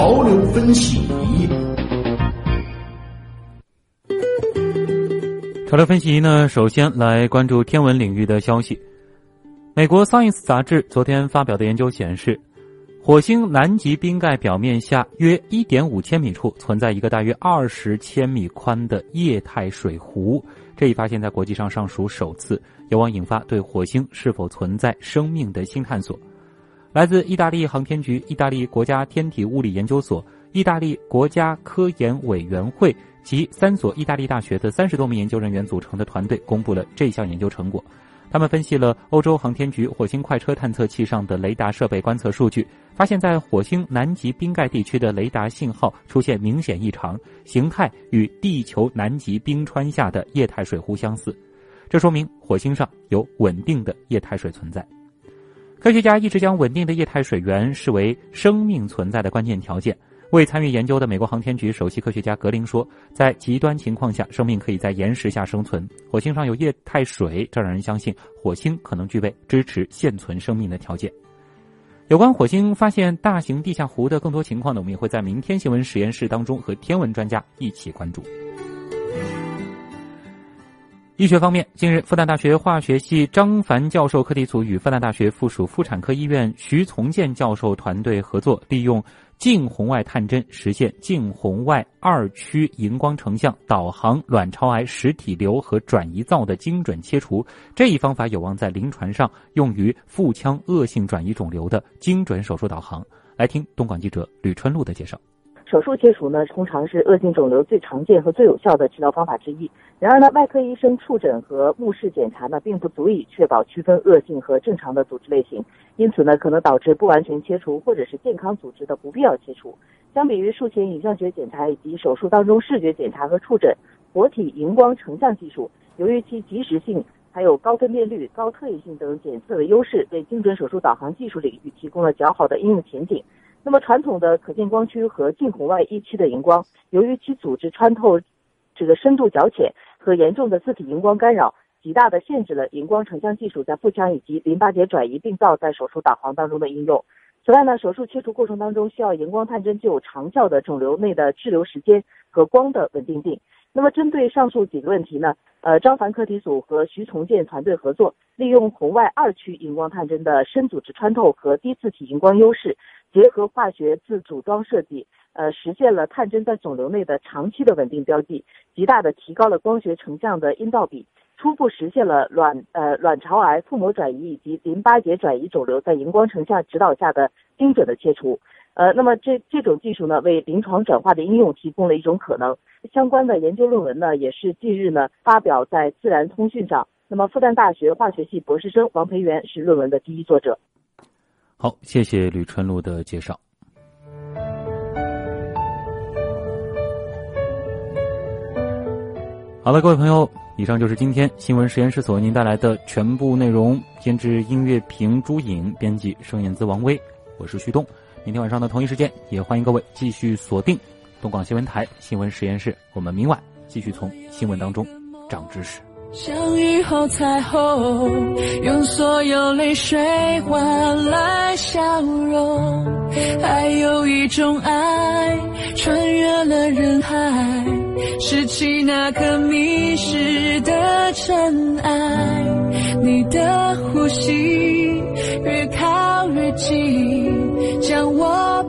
潮流分析。潮流分析呢，首先来关注天文领域的消息。美国《Science》杂志昨天发表的研究显示，火星南极冰盖表面下约1.5千米处存在一个大约20千米宽的液态水湖。这一发现，在国际上尚属首次，有望引发对火星是否存在生命的新探索。来自意大利航天局、意大利国家天体物理研究所、意大利国家科研委员会及三所意大利大学的三十多名研究人员组成的团队公布了这项研究成果。他们分析了欧洲航天局火星快车探测器上的雷达设备观测数据，发现，在火星南极冰盖地区的雷达信号出现明显异常，形态与地球南极冰川下的液态水湖相似。这说明火星上有稳定的液态水存在。科学家一直将稳定的液态水源视为生命存在的关键条件。未参与研究的美国航天局首席科学家格林说：“在极端情况下，生命可以在岩石下生存。火星上有液态水，这让人相信火星可能具备支持现存生命的条件。”有关火星发现大型地下湖的更多情况呢，我们也会在明天新闻实验室当中和天文专家一起关注。医学方面，近日，复旦大学化学系张凡教授课题组与复旦大学附属妇产科医院徐从建教授团队合作，利用近红外探针实现近红外二区荧光成像导航卵巢癌实体瘤和转移灶的精准切除。这一方法有望在临床上用于腹腔恶性转移肿瘤的精准手术导航。来听东莞记者吕春露的介绍。手术切除呢，通常是恶性肿瘤最常见和最有效的治疗方法之一。然而呢，外科医生触诊和目视检查呢，并不足以确保区分恶性和正常的组织类型，因此呢，可能导致不完全切除或者是健康组织的不必要切除。相比于术前影像学检查以及手术当中视觉检查和触诊，活体荧光成像技术由于其及时性、还有高分辨率、高特异性等检测的优势，为精准手术导航技术领域提供了较好的应用前景。那么传统的可见光区和近红外一区的荧光，由于其组织穿透这个深度较浅和严重的自体荧光干扰，极大的限制了荧光成像技术在腹腔以及淋巴结转移病灶在手术导航当中的应用。此外呢，手术切除过程当中需要荧光探针具有长效的肿瘤内的滞留时间和光的稳定性。那么针对上述几个问题呢，呃，张凡课题组和徐从建团队合作，利用红外二区荧光探针的深组织穿透和低自体荧光优势。结合化学自组装设计，呃，实现了探针在肿瘤内的长期的稳定标记，极大的提高了光学成像的阴道比，初步实现了卵呃卵巢癌、腹膜转移以及淋巴结转移肿瘤在荧光成像指导下的精准的切除。呃，那么这这种技术呢，为临床转化的应用提供了一种可能。相关的研究论文呢，也是近日呢发表在《自然通讯》上。那么复旦大学化学系博士生王培元是论文的第一作者。好，谢谢吕春露的介绍。好了，各位朋友，以上就是今天新闻实验室所为您带来的全部内容。监制音乐评朱颖，编辑盛燕姿、王威，我是旭东。明天晚上的同一时间，也欢迎各位继续锁定东广新闻台新闻实验室。我们明晚继续从新闻当中长知识。相遇后彩虹，用所有泪水换来笑容。还有一种爱，穿越了人海，拾起那颗迷失的尘埃。你的呼吸越靠越近，将我